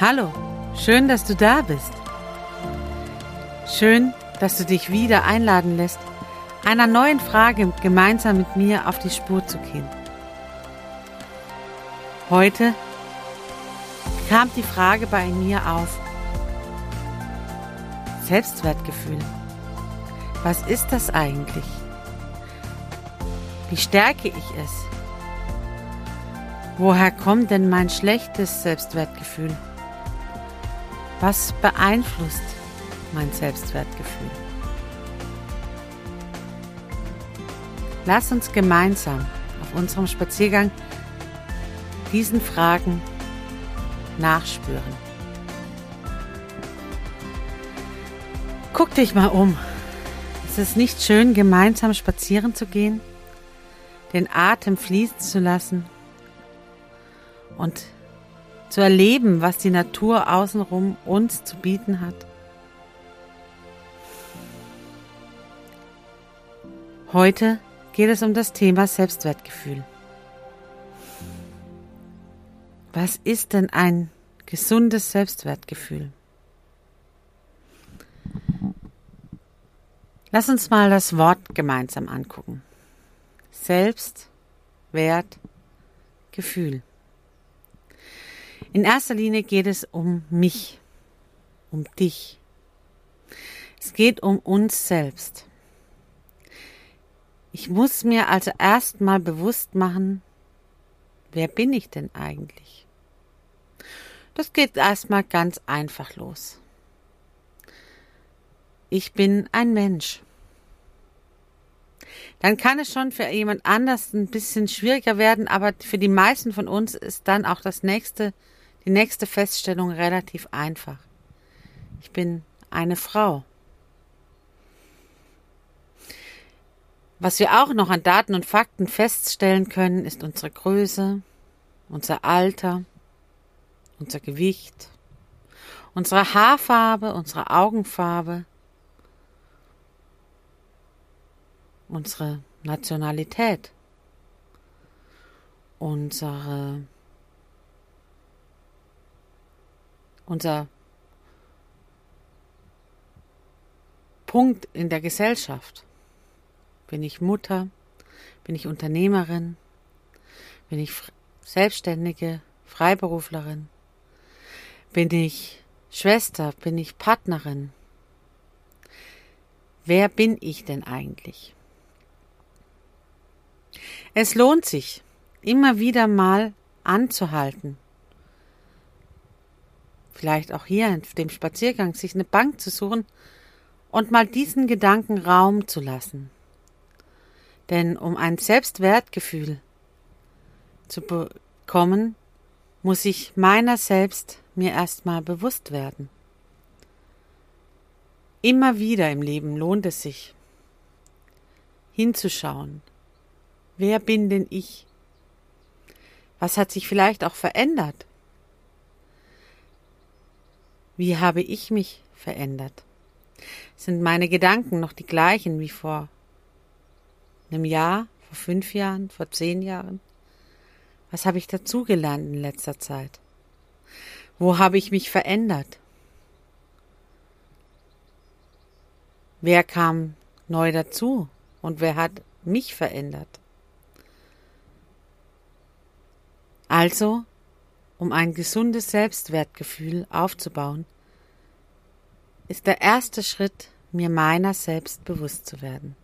Hallo, schön, dass du da bist. Schön, dass du dich wieder einladen lässt, einer neuen Frage gemeinsam mit mir auf die Spur zu gehen. Heute kam die Frage bei mir auf. Selbstwertgefühl. Was ist das eigentlich? Wie stärke ich es? Woher kommt denn mein schlechtes Selbstwertgefühl? Was beeinflusst mein Selbstwertgefühl? Lass uns gemeinsam auf unserem Spaziergang diesen Fragen nachspüren. Guck dich mal um. Ist es nicht schön, gemeinsam spazieren zu gehen, den Atem fließen zu lassen und zu erleben, was die Natur außenrum uns zu bieten hat. Heute geht es um das Thema Selbstwertgefühl. Was ist denn ein gesundes Selbstwertgefühl? Lass uns mal das Wort gemeinsam angucken. Selbstwertgefühl. In erster Linie geht es um mich, um dich. Es geht um uns selbst. Ich muss mir also erstmal bewusst machen, wer bin ich denn eigentlich? Das geht erstmal ganz einfach los. Ich bin ein Mensch. Dann kann es schon für jemand anders ein bisschen schwieriger werden, aber für die meisten von uns ist dann auch das nächste die nächste Feststellung relativ einfach. Ich bin eine Frau. Was wir auch noch an Daten und Fakten feststellen können, ist unsere Größe, unser Alter, unser Gewicht, unsere Haarfarbe, unsere Augenfarbe, unsere Nationalität, unsere unser Punkt in der Gesellschaft. Bin ich Mutter? Bin ich Unternehmerin? Bin ich Selbstständige, Freiberuflerin? Bin ich Schwester? Bin ich Partnerin? Wer bin ich denn eigentlich? Es lohnt sich, immer wieder mal anzuhalten vielleicht auch hier auf dem Spaziergang, sich eine Bank zu suchen und mal diesen Gedanken Raum zu lassen. Denn um ein Selbstwertgefühl zu bekommen, muss ich meiner selbst mir erstmal bewusst werden. Immer wieder im Leben lohnt es sich, hinzuschauen. Wer bin denn ich? Was hat sich vielleicht auch verändert? Wie habe ich mich verändert? Sind meine Gedanken noch die gleichen wie vor einem Jahr, vor fünf Jahren, vor zehn Jahren? Was habe ich dazugelernt in letzter Zeit? Wo habe ich mich verändert? Wer kam neu dazu und wer hat mich verändert? Also, um ein gesundes Selbstwertgefühl aufzubauen, ist der erste Schritt, mir meiner selbst bewusst zu werden.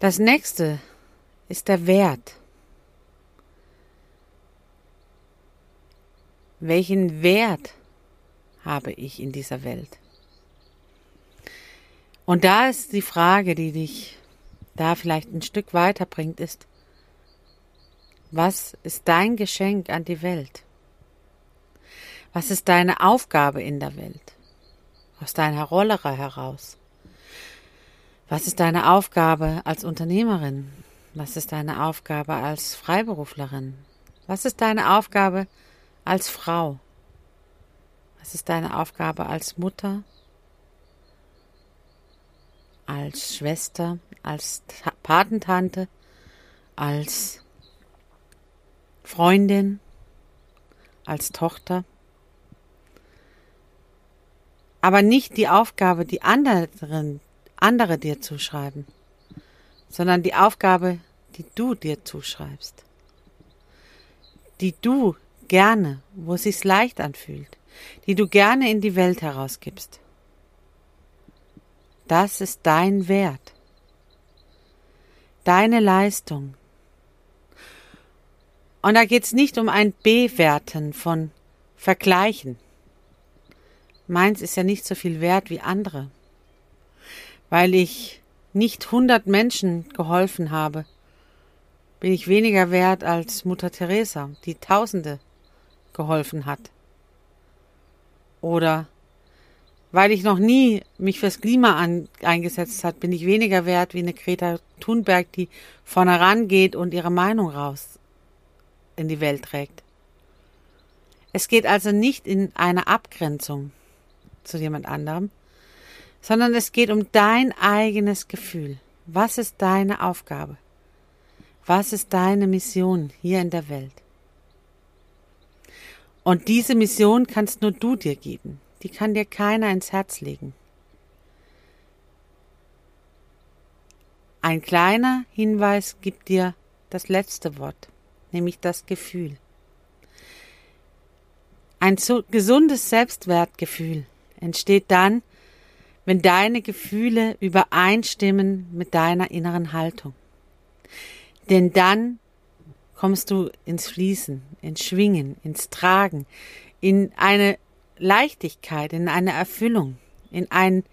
Das nächste ist der Wert. Welchen Wert habe ich in dieser Welt? Und da ist die Frage, die dich da vielleicht ein Stück weiterbringt, ist, was ist dein Geschenk an die Welt? Was ist deine Aufgabe in der Welt? Aus deiner Rolle heraus? Was ist deine Aufgabe als Unternehmerin? Was ist deine Aufgabe als Freiberuflerin? Was ist deine Aufgabe als Frau? Was ist deine Aufgabe als Mutter? Als Schwester? Als Patentante? Als Freundin? Als Tochter? Aber nicht die Aufgabe, die anderen andere dir zuschreiben, sondern die Aufgabe, die du dir zuschreibst, die du gerne, wo es sich leicht anfühlt, die du gerne in die Welt herausgibst. Das ist dein Wert, deine Leistung. Und da geht es nicht um ein Bewerten von Vergleichen. Meins ist ja nicht so viel wert wie andere weil ich nicht hundert Menschen geholfen habe, bin ich weniger wert als Mutter Teresa, die Tausende geholfen hat. Oder weil ich noch nie mich fürs Klima an, eingesetzt hat, bin ich weniger wert wie eine Greta Thunberg, die vorne rangeht und ihre Meinung raus in die Welt trägt. Es geht also nicht in eine Abgrenzung zu jemand anderem, sondern es geht um dein eigenes Gefühl. Was ist deine Aufgabe? Was ist deine Mission hier in der Welt? Und diese Mission kannst nur du dir geben. Die kann dir keiner ins Herz legen. Ein kleiner Hinweis gibt dir das letzte Wort, nämlich das Gefühl. Ein so gesundes Selbstwertgefühl entsteht dann, wenn deine Gefühle übereinstimmen mit deiner inneren Haltung. Denn dann kommst du ins Fließen, ins Schwingen, ins Tragen, in eine Leichtigkeit, in eine Erfüllung, in ein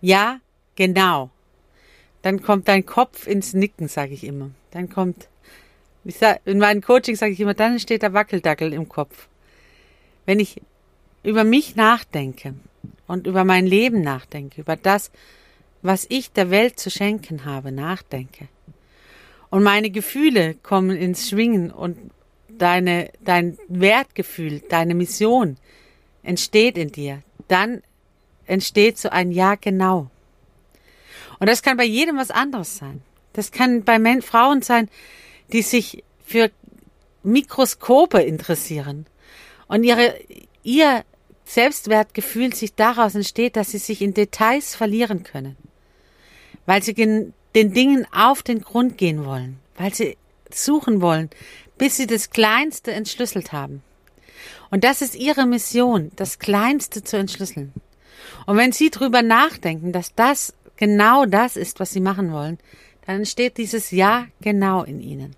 Ja, genau. Dann kommt dein Kopf ins Nicken, sage ich immer. Dann kommt, sag, in meinen Coaching sage ich immer, dann entsteht der Wackeldackel im Kopf. Wenn ich über mich nachdenke, und über mein Leben nachdenke, über das, was ich der Welt zu schenken habe, nachdenke. Und meine Gefühle kommen ins Schwingen und deine, dein Wertgefühl, deine Mission entsteht in dir. Dann entsteht so ein Ja genau. Und das kann bei jedem was anderes sein. Das kann bei Men Frauen sein, die sich für Mikroskope interessieren und ihre, ihr Selbstwertgefühl sich daraus entsteht, dass sie sich in Details verlieren können, weil sie den Dingen auf den Grund gehen wollen, weil sie suchen wollen, bis sie das Kleinste entschlüsselt haben. Und das ist ihre Mission, das Kleinste zu entschlüsseln. Und wenn sie drüber nachdenken, dass das genau das ist, was sie machen wollen, dann entsteht dieses Ja genau in ihnen.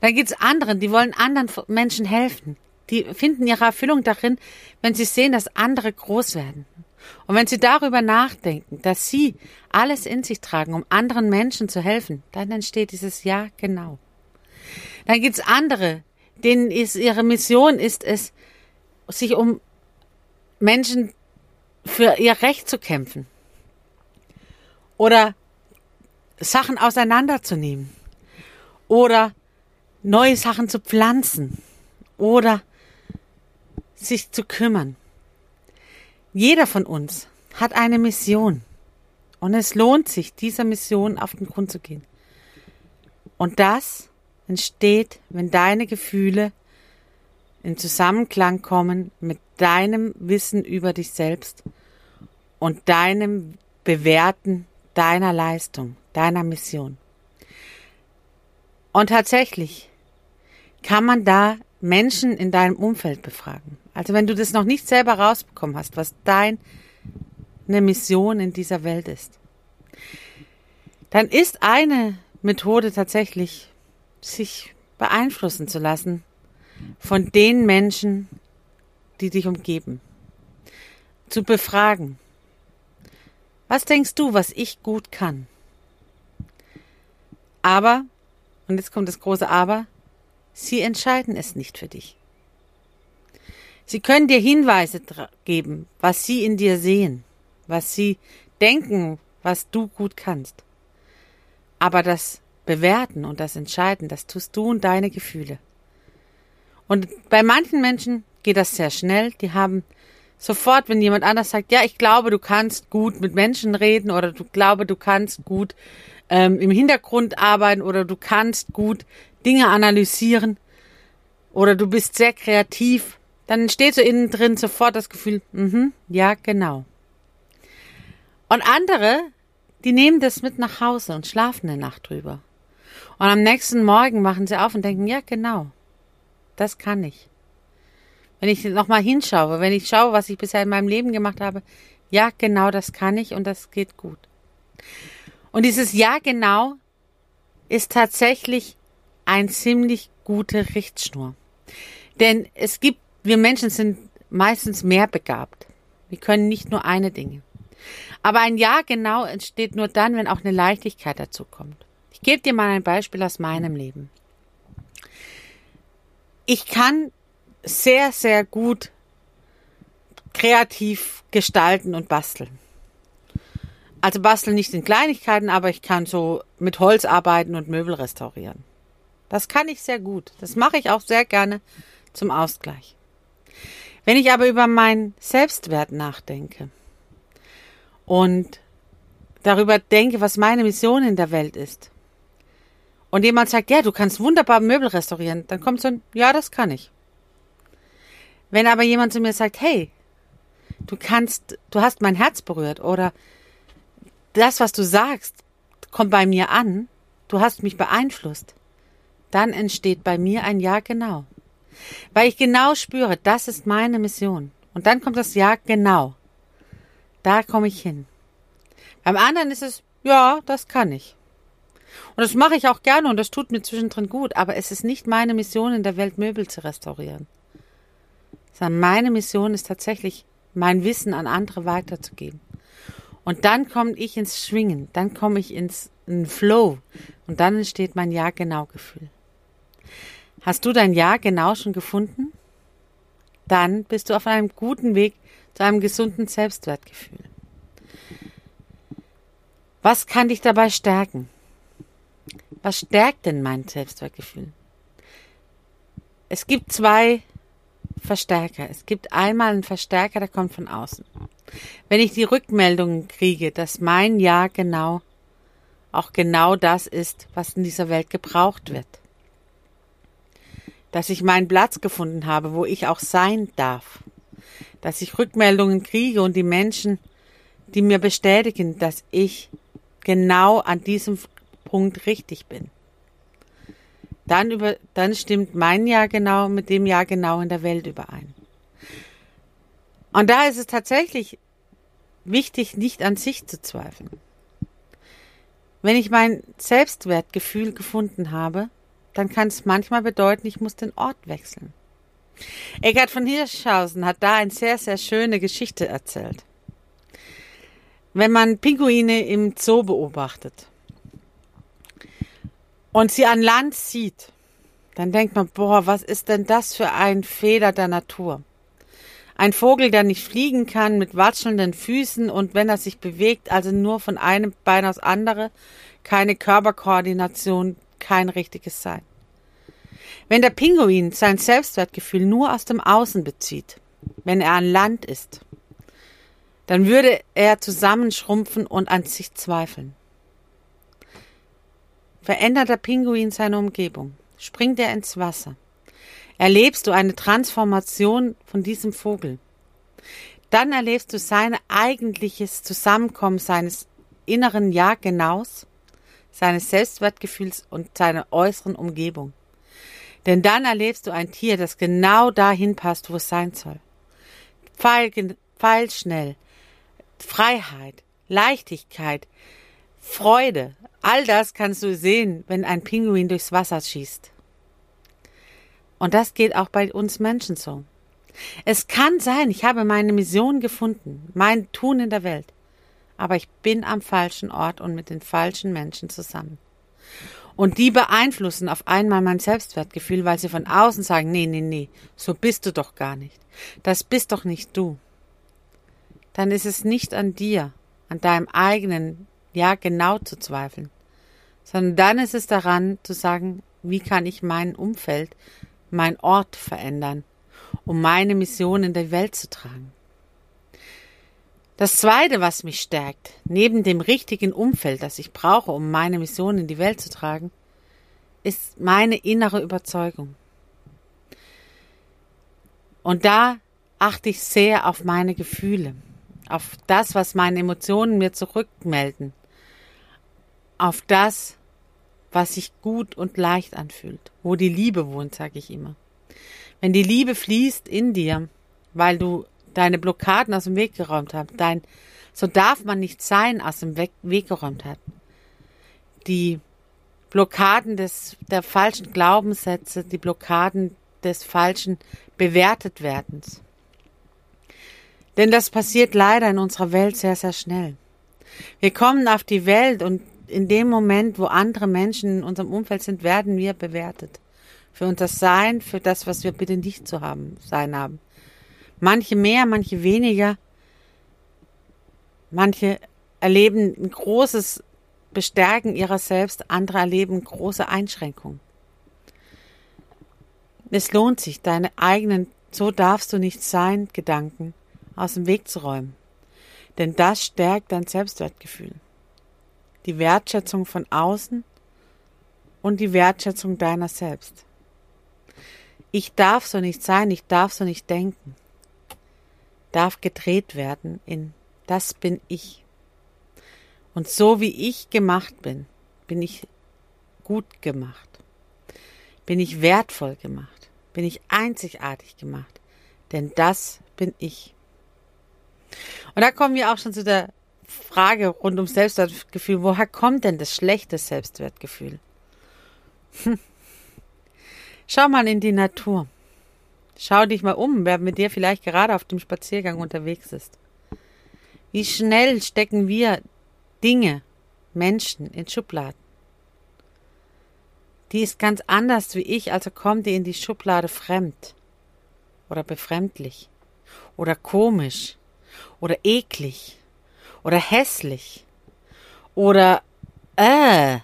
Dann gibt's anderen, die wollen anderen Menschen helfen. Die finden ihre Erfüllung darin, wenn sie sehen, dass andere groß werden. Und wenn sie darüber nachdenken, dass sie alles in sich tragen, um anderen Menschen zu helfen, dann entsteht dieses Ja genau. Dann gibt's andere, denen ist ihre Mission ist es, sich um Menschen für ihr Recht zu kämpfen. Oder Sachen auseinanderzunehmen. Oder neue Sachen zu pflanzen. Oder sich zu kümmern. Jeder von uns hat eine Mission. Und es lohnt sich, dieser Mission auf den Grund zu gehen. Und das entsteht, wenn deine Gefühle in Zusammenklang kommen mit deinem Wissen über dich selbst und deinem Bewerten deiner Leistung, deiner Mission. Und tatsächlich kann man da Menschen in deinem Umfeld befragen. Also wenn du das noch nicht selber rausbekommen hast, was deine Mission in dieser Welt ist, dann ist eine Methode tatsächlich, sich beeinflussen zu lassen von den Menschen, die dich umgeben. Zu befragen. Was denkst du, was ich gut kann? Aber, und jetzt kommt das große Aber, sie entscheiden es nicht für dich. Sie können dir Hinweise geben, was sie in dir sehen, was sie denken, was du gut kannst. Aber das Bewerten und das Entscheiden, das tust du und deine Gefühle. Und bei manchen Menschen geht das sehr schnell. Die haben sofort, wenn jemand anders sagt, ja, ich glaube, du kannst gut mit Menschen reden oder du glaube, du kannst gut ähm, im Hintergrund arbeiten oder du kannst gut Dinge analysieren oder du bist sehr kreativ, dann entsteht so innen drin sofort das Gefühl, mhm, ja, genau. Und andere, die nehmen das mit nach Hause und schlafen eine Nacht drüber. Und am nächsten Morgen machen sie auf und denken, ja, genau, das kann ich. Wenn ich nochmal hinschaue, wenn ich schaue, was ich bisher in meinem Leben gemacht habe, ja, genau, das kann ich und das geht gut. Und dieses Ja, genau ist tatsächlich ein ziemlich gute Richtschnur. Denn es gibt, wir Menschen sind meistens mehr begabt. Wir können nicht nur eine Dinge. Aber ein Ja genau entsteht nur dann, wenn auch eine Leichtigkeit dazu kommt. Ich gebe dir mal ein Beispiel aus meinem Leben. Ich kann sehr, sehr gut kreativ gestalten und basteln. Also basteln nicht in Kleinigkeiten, aber ich kann so mit Holz arbeiten und Möbel restaurieren. Das kann ich sehr gut. Das mache ich auch sehr gerne zum Ausgleich. Wenn ich aber über meinen Selbstwert nachdenke und darüber denke, was meine Mission in der Welt ist, und jemand sagt, ja, du kannst wunderbar Möbel restaurieren, dann kommt so ein, ja, das kann ich. Wenn aber jemand zu mir sagt, hey, du kannst, du hast mein Herz berührt oder das, was du sagst, kommt bei mir an, du hast mich beeinflusst, dann entsteht bei mir ein Ja genau. Weil ich genau spüre, das ist meine Mission. Und dann kommt das Ja genau. Da komme ich hin. Beim anderen ist es, ja, das kann ich. Und das mache ich auch gerne und das tut mir zwischendrin gut, aber es ist nicht meine Mission, in der Welt Möbel zu restaurieren sondern meine Mission ist tatsächlich, mein Wissen an andere weiterzugeben. Und dann komme ich ins Schwingen, dann komme ich ins in Flow und dann entsteht mein Ja-Genau-Gefühl. Hast du dein Ja-Genau schon gefunden? Dann bist du auf einem guten Weg zu einem gesunden Selbstwertgefühl. Was kann dich dabei stärken? Was stärkt denn mein Selbstwertgefühl? Es gibt zwei Verstärker. Es gibt einmal einen Verstärker, der kommt von außen. Wenn ich die Rückmeldungen kriege, dass mein Ja genau auch genau das ist, was in dieser Welt gebraucht wird. Dass ich meinen Platz gefunden habe, wo ich auch sein darf. Dass ich Rückmeldungen kriege und die Menschen, die mir bestätigen, dass ich genau an diesem Punkt richtig bin dann, über, dann stimmt mein Jahr genau mit dem Jahr genau in der Welt überein. Und da ist es tatsächlich wichtig, nicht an sich zu zweifeln. Wenn ich mein Selbstwertgefühl gefunden habe, dann kann es manchmal bedeuten, ich muss den Ort wechseln. Eckhard von Hirschhausen hat da eine sehr, sehr schöne Geschichte erzählt. Wenn man Pinguine im Zoo beobachtet, und sie an Land sieht, dann denkt man, boah, was ist denn das für ein Fehler der Natur? Ein Vogel, der nicht fliegen kann, mit watschelnden Füßen und wenn er sich bewegt, also nur von einem Bein aufs andere, keine Körperkoordination, kein richtiges Sein. Wenn der Pinguin sein Selbstwertgefühl nur aus dem Außen bezieht, wenn er an Land ist, dann würde er zusammenschrumpfen und an sich zweifeln. Verändert der Pinguin seine Umgebung? Springt er ins Wasser? Erlebst du eine Transformation von diesem Vogel? dann erlebst du sein eigentliches Zusammenkommen seines inneren Ja-Genaus, seines Selbstwertgefühls und seiner äußeren Umgebung. Denn dann erlebst du ein Tier, das genau dahin passt, wo es sein soll. Pfeil, pfeilschnell, Freiheit, Leichtigkeit, Freude, all das kannst du sehen, wenn ein Pinguin durchs Wasser schießt. Und das geht auch bei uns Menschen so. Es kann sein, ich habe meine Mission gefunden, mein Tun in der Welt, aber ich bin am falschen Ort und mit den falschen Menschen zusammen. Und die beeinflussen auf einmal mein Selbstwertgefühl, weil sie von außen sagen, nee, nee, nee, so bist du doch gar nicht. Das bist doch nicht du. Dann ist es nicht an dir, an deinem eigenen Ja genau zu zweifeln, sondern dann ist es daran zu sagen, wie kann ich mein Umfeld, mein Ort verändern, um meine Mission in der Welt zu tragen. Das Zweite, was mich stärkt, neben dem richtigen Umfeld, das ich brauche, um meine Mission in die Welt zu tragen, ist meine innere Überzeugung. Und da achte ich sehr auf meine Gefühle, auf das, was meine Emotionen mir zurückmelden, auf das, was sich gut und leicht anfühlt, wo die Liebe wohnt, sage ich immer. Wenn die Liebe fließt in dir, weil du deine Blockaden aus dem Weg geräumt hast, dein so darf man nicht sein aus dem Weg, geräumt hat. Die Blockaden des der falschen Glaubenssätze, die Blockaden des falschen Bewertetwerdens. Denn das passiert leider in unserer Welt sehr, sehr schnell. Wir kommen auf die Welt und in dem Moment, wo andere Menschen in unserem Umfeld sind, werden wir bewertet. Für unser Sein, für das, was wir bitte nicht zu haben, sein haben. Manche mehr, manche weniger. Manche erleben ein großes Bestärken ihrer selbst, andere erleben große Einschränkungen. Es lohnt sich, deine eigenen So darfst du nicht sein Gedanken aus dem Weg zu räumen. Denn das stärkt dein Selbstwertgefühl die Wertschätzung von außen und die Wertschätzung deiner selbst. Ich darf so nicht sein, ich darf so nicht denken. Darf gedreht werden in das bin ich. Und so wie ich gemacht bin, bin ich gut gemacht. Bin ich wertvoll gemacht. Bin ich einzigartig gemacht. Denn das bin ich. Und da kommen wir auch schon zu der Frage rund um Selbstwertgefühl, woher kommt denn das schlechte Selbstwertgefühl? Hm. Schau mal in die Natur. Schau dich mal um, wer mit dir vielleicht gerade auf dem Spaziergang unterwegs ist. Wie schnell stecken wir Dinge, Menschen in Schubladen. Die ist ganz anders wie ich, also kommt die in die Schublade fremd oder befremdlich oder komisch oder eklig oder hässlich oder äh.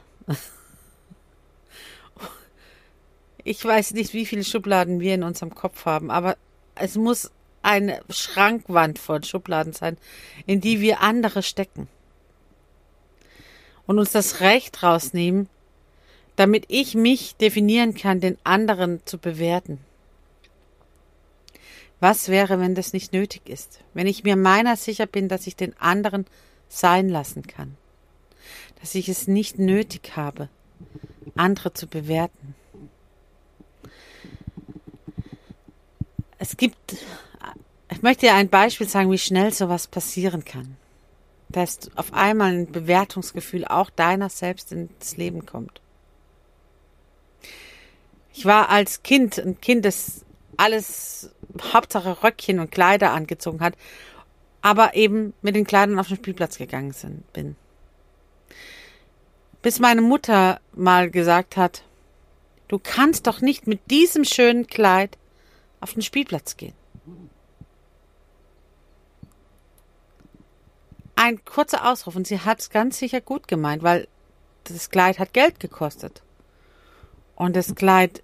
Ich weiß nicht, wie viele Schubladen wir in unserem Kopf haben, aber es muss eine Schrankwand von Schubladen sein, in die wir andere stecken. Und uns das Recht rausnehmen, damit ich mich definieren kann, den anderen zu bewerten. Was wäre, wenn das nicht nötig ist? Wenn ich mir meiner sicher bin, dass ich den anderen sein lassen kann. Dass ich es nicht nötig habe, andere zu bewerten. Es gibt, ich möchte dir ein Beispiel sagen, wie schnell sowas passieren kann. Dass auf einmal ein Bewertungsgefühl auch deiner selbst ins Leben kommt. Ich war als Kind ein Kind, das alles Hauptsache Röckchen und Kleider angezogen hat, aber eben mit den Kleidern auf den Spielplatz gegangen sind, bin. Bis meine Mutter mal gesagt hat, du kannst doch nicht mit diesem schönen Kleid auf den Spielplatz gehen. Ein kurzer Ausruf und sie hat es ganz sicher gut gemeint, weil das Kleid hat Geld gekostet. Und das Kleid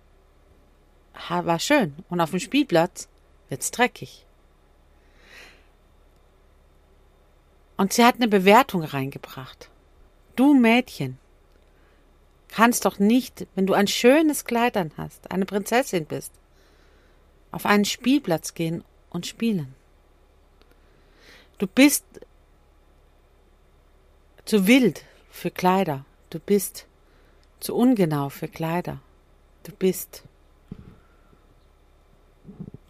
war schön. Und auf dem Spielplatz wird's dreckig. Und sie hat eine Bewertung reingebracht. Du Mädchen kannst doch nicht, wenn du ein schönes Kleid an hast, eine Prinzessin bist, auf einen Spielplatz gehen und spielen. Du bist zu wild für Kleider. Du bist zu ungenau für Kleider. Du bist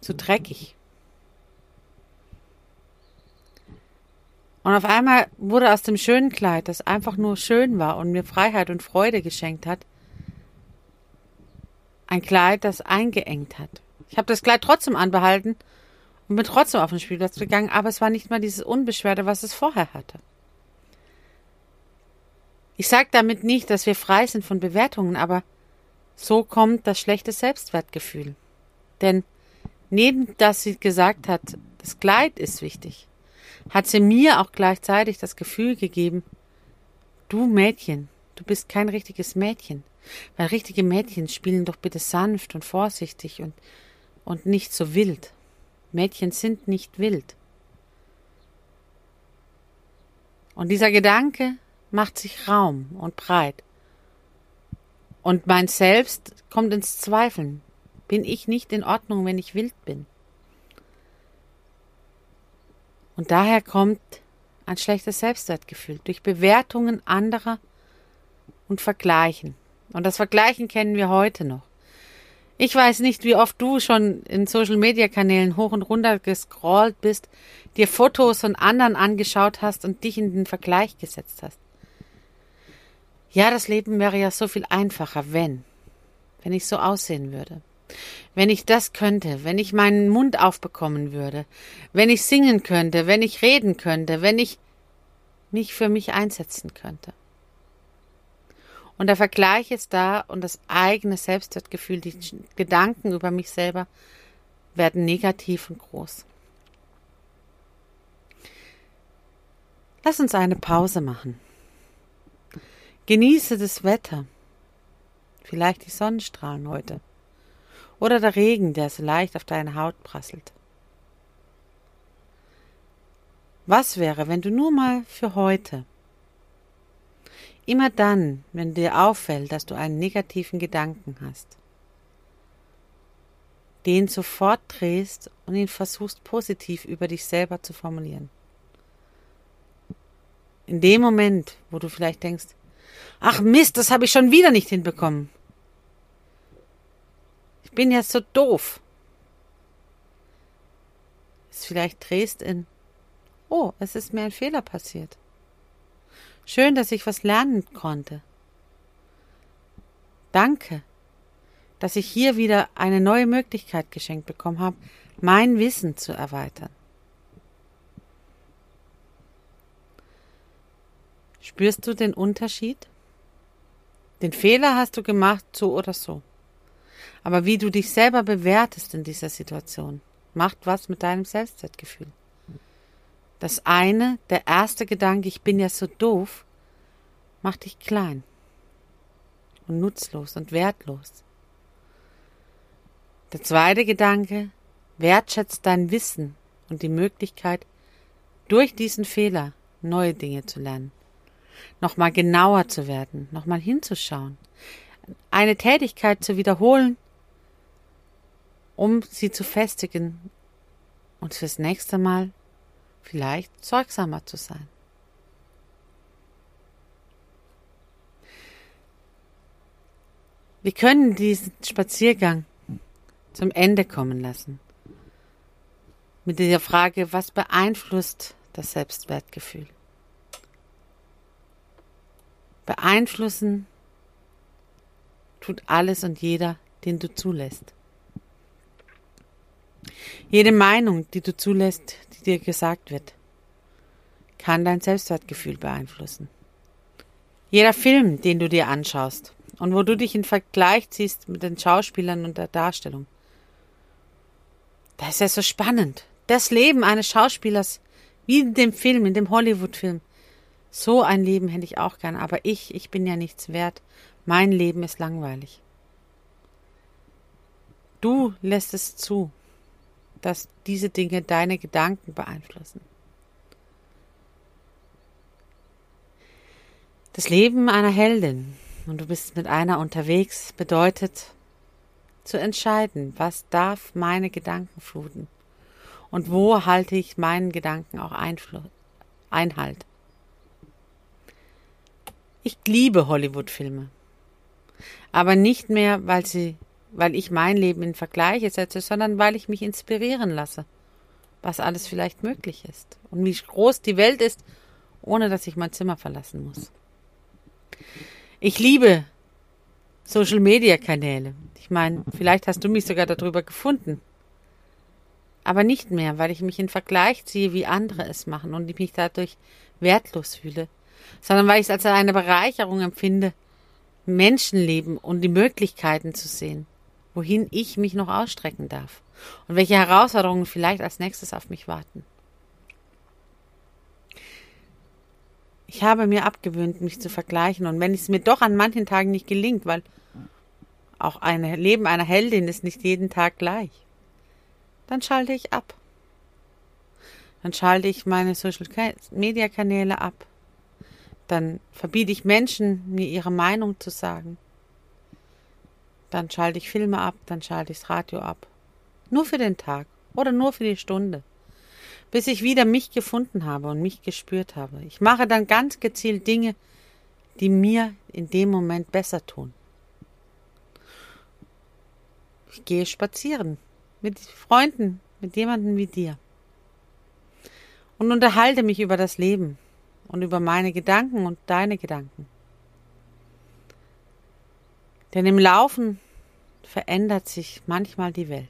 zu dreckig. Und auf einmal wurde aus dem schönen Kleid, das einfach nur schön war und mir Freiheit und Freude geschenkt hat, ein Kleid, das eingeengt hat. Ich habe das Kleid trotzdem anbehalten und bin trotzdem auf den Spielplatz gegangen, aber es war nicht mal dieses Unbeschwerte, was es vorher hatte. Ich sage damit nicht, dass wir frei sind von Bewertungen, aber so kommt das schlechte Selbstwertgefühl. Denn neben dass sie gesagt hat, das Kleid ist wichtig, hat sie mir auch gleichzeitig das Gefühl gegeben, du Mädchen, du bist kein richtiges Mädchen. Weil richtige Mädchen spielen doch bitte sanft und vorsichtig und, und nicht so wild. Mädchen sind nicht wild. Und dieser Gedanke macht sich Raum und breit. Und mein Selbst kommt ins Zweifeln. Bin ich nicht in Ordnung, wenn ich wild bin? Und daher kommt ein schlechtes Selbstwertgefühl durch Bewertungen anderer und Vergleichen. Und das Vergleichen kennen wir heute noch. Ich weiß nicht, wie oft du schon in Social Media Kanälen hoch und runter gescrollt bist, dir Fotos von anderen angeschaut hast und dich in den Vergleich gesetzt hast. Ja, das Leben wäre ja so viel einfacher, wenn, wenn ich so aussehen würde. Wenn ich das könnte, wenn ich meinen Mund aufbekommen würde, wenn ich singen könnte, wenn ich reden könnte, wenn ich mich für mich einsetzen könnte. Und der Vergleich ist da und das eigene Selbstwertgefühl, die Gedanken über mich selber werden negativ und groß. Lass uns eine Pause machen. Genieße das Wetter. Vielleicht die Sonnenstrahlen heute. Oder der Regen, der so leicht auf deine Haut prasselt. Was wäre, wenn du nur mal für heute, immer dann, wenn dir auffällt, dass du einen negativen Gedanken hast, den sofort drehst und ihn versuchst positiv über dich selber zu formulieren. In dem Moment, wo du vielleicht denkst, Ach Mist, das habe ich schon wieder nicht hinbekommen. Ich bin ja so doof. Ist vielleicht drehst in Oh, es ist mir ein Fehler passiert. Schön, dass ich was lernen konnte. Danke, dass ich hier wieder eine neue Möglichkeit geschenkt bekommen habe, mein Wissen zu erweitern. Spürst du den Unterschied? Den Fehler hast du gemacht, so oder so. Aber wie du dich selber bewertest in dieser Situation, macht was mit deinem Selbstwertgefühl. Das eine, der erste Gedanke, ich bin ja so doof, macht dich klein und nutzlos und wertlos. Der zweite Gedanke wertschätzt dein Wissen und die Möglichkeit, durch diesen Fehler neue Dinge zu lernen nochmal genauer zu werden, nochmal hinzuschauen, eine Tätigkeit zu wiederholen, um sie zu festigen und fürs nächste Mal vielleicht sorgsamer zu sein. Wir können diesen Spaziergang zum Ende kommen lassen. Mit der Frage, was beeinflusst das Selbstwertgefühl? Beeinflussen tut alles und jeder, den du zulässt. Jede Meinung, die du zulässt, die dir gesagt wird, kann dein Selbstwertgefühl beeinflussen. Jeder Film, den du dir anschaust und wo du dich in Vergleich ziehst mit den Schauspielern und der Darstellung, das ist ja so spannend. Das Leben eines Schauspielers, wie in dem Film, in dem Hollywood-Film, so ein Leben hätte ich auch gern, aber ich, ich bin ja nichts wert. Mein Leben ist langweilig. Du lässt es zu, dass diese Dinge deine Gedanken beeinflussen. Das Leben einer Heldin und du bist mit einer unterwegs bedeutet zu entscheiden, was darf meine Gedanken fluten Und wo halte ich meinen Gedanken auch Einfluss, Einhalt? Ich liebe Hollywood-Filme. Aber nicht mehr, weil sie, weil ich mein Leben in Vergleiche setze, sondern weil ich mich inspirieren lasse, was alles vielleicht möglich ist und wie groß die Welt ist, ohne dass ich mein Zimmer verlassen muss. Ich liebe Social Media Kanäle. Ich meine, vielleicht hast du mich sogar darüber gefunden. Aber nicht mehr, weil ich mich in Vergleich ziehe, wie andere es machen und ich mich dadurch wertlos fühle, sondern weil ich es als eine Bereicherung empfinde, Menschenleben und die Möglichkeiten zu sehen, wohin ich mich noch ausstrecken darf und welche Herausforderungen vielleicht als nächstes auf mich warten. Ich habe mir abgewöhnt, mich zu vergleichen und wenn es mir doch an manchen Tagen nicht gelingt, weil auch ein Leben einer Heldin ist nicht jeden Tag gleich, dann schalte ich ab. Dann schalte ich meine Social Media Kanäle ab dann verbiete ich Menschen, mir ihre Meinung zu sagen. Dann schalte ich Filme ab, dann schalte ich das Radio ab. Nur für den Tag oder nur für die Stunde. Bis ich wieder mich gefunden habe und mich gespürt habe. Ich mache dann ganz gezielt Dinge, die mir in dem Moment besser tun. Ich gehe spazieren mit Freunden, mit jemandem wie dir. Und unterhalte mich über das Leben, und über meine Gedanken und deine Gedanken. Denn im Laufen verändert sich manchmal die Welt.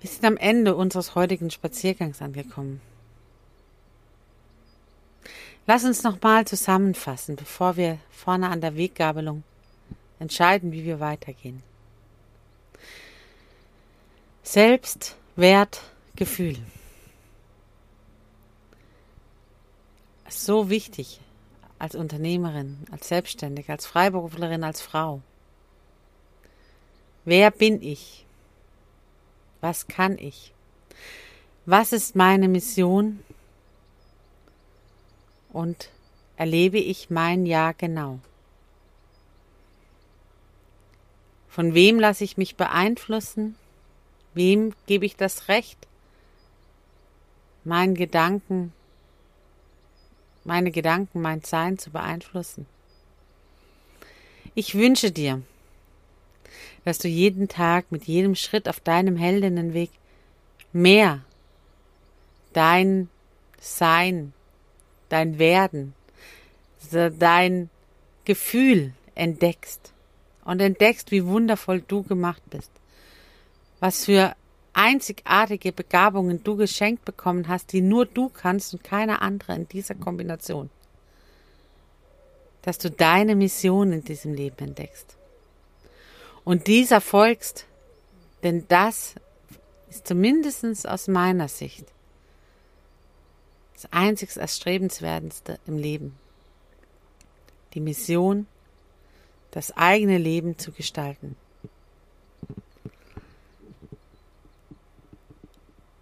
Wir sind am Ende unseres heutigen Spaziergangs angekommen. Lass uns nochmal zusammenfassen, bevor wir vorne an der Weggabelung entscheiden, wie wir weitergehen. Selbst So wichtig als Unternehmerin, als Selbstständige, als Freiberuflerin, als Frau. Wer bin ich? Was kann ich? Was ist meine Mission? Und erlebe ich mein Jahr genau? Von wem lasse ich mich beeinflussen? Wem gebe ich das Recht, meinen Gedanken, meine Gedanken, mein Sein zu beeinflussen? Ich wünsche dir, dass du jeden Tag mit jedem Schritt auf deinem Heldinnenweg mehr dein Sein, dein Werden, dein Gefühl entdeckst und entdeckst, wie wundervoll du gemacht bist was für einzigartige Begabungen du geschenkt bekommen hast, die nur du kannst und keiner andere in dieser Kombination. Dass du deine Mission in diesem Leben entdeckst. Und dieser folgst, denn das ist zumindest aus meiner Sicht das einzig Erstrebenswertendste im Leben. Die Mission, das eigene Leben zu gestalten.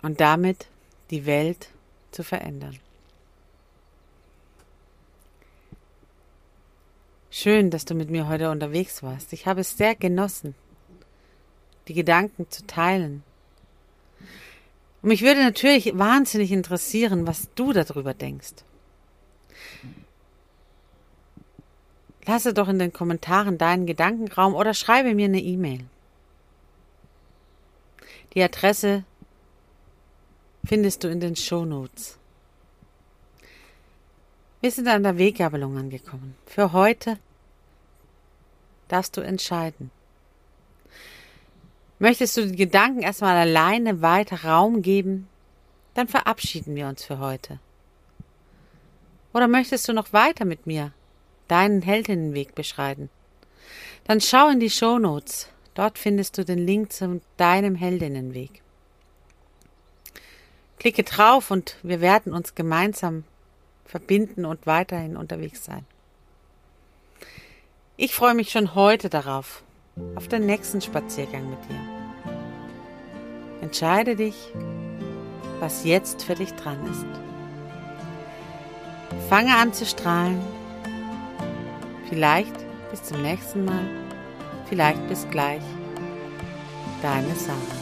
Und damit die Welt zu verändern. Schön, dass du mit mir heute unterwegs warst. Ich habe es sehr genossen, die Gedanken zu teilen. Und mich würde natürlich wahnsinnig interessieren, was du darüber denkst. Lasse doch in den Kommentaren deinen Gedankenraum oder schreibe mir eine E-Mail. Die Adresse findest du in den Shownotes. Wir sind an der Weggabelung angekommen. Für heute darfst du entscheiden. Möchtest du den Gedanken erstmal alleine weiter Raum geben, dann verabschieden wir uns für heute. Oder möchtest du noch weiter mit mir deinen Heldinnenweg beschreiten? Dann schau in die Shownotes. Dort findest du den Link zu deinem Heldinnenweg. Klicke drauf und wir werden uns gemeinsam verbinden und weiterhin unterwegs sein. Ich freue mich schon heute darauf, auf den nächsten Spaziergang mit dir. Entscheide dich, was jetzt für dich dran ist. Fange an zu strahlen. Vielleicht bis zum nächsten Mal, vielleicht bis gleich. deine Sarah.